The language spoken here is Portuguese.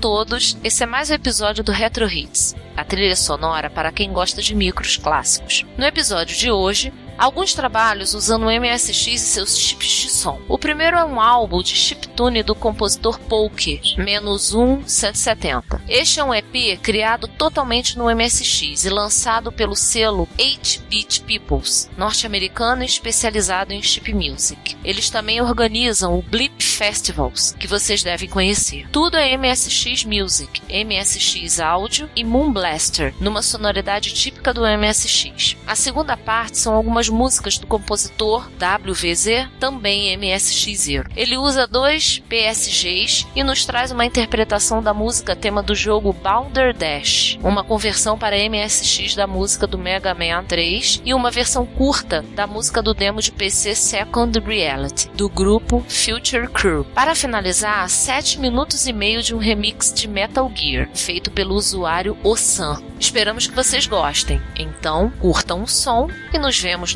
Todos, esse é mais um episódio do Retro Hits, a trilha sonora para quem gosta de micros clássicos. No episódio de hoje, alguns trabalhos usando o MSX e seus chips de som. O primeiro é um álbum de chiptune do compositor Polk, menos 1 170. Este é um EP criado totalmente no MSX e lançado pelo selo 8-Bit Peoples, norte-americano especializado em chip music. Eles também organizam o Blip Festivals, que vocês devem conhecer. Tudo é MSX Music, MSX Audio e Moon Blaster, numa sonoridade típica do MSX. A segunda parte são algumas músicas do compositor WVZ, também MSX0. Ele usa dois PSGs e nos traz uma interpretação da música tema do jogo Balder Dash, uma conversão para MSX da música do Mega Man 3 e uma versão curta da música do demo de PC Second Reality, do grupo Future Crew. Crew. Para finalizar, 7 minutos e meio de um remix de Metal Gear, feito pelo usuário Osan. Esperamos que vocês gostem. Então, curtam o som e nos vemos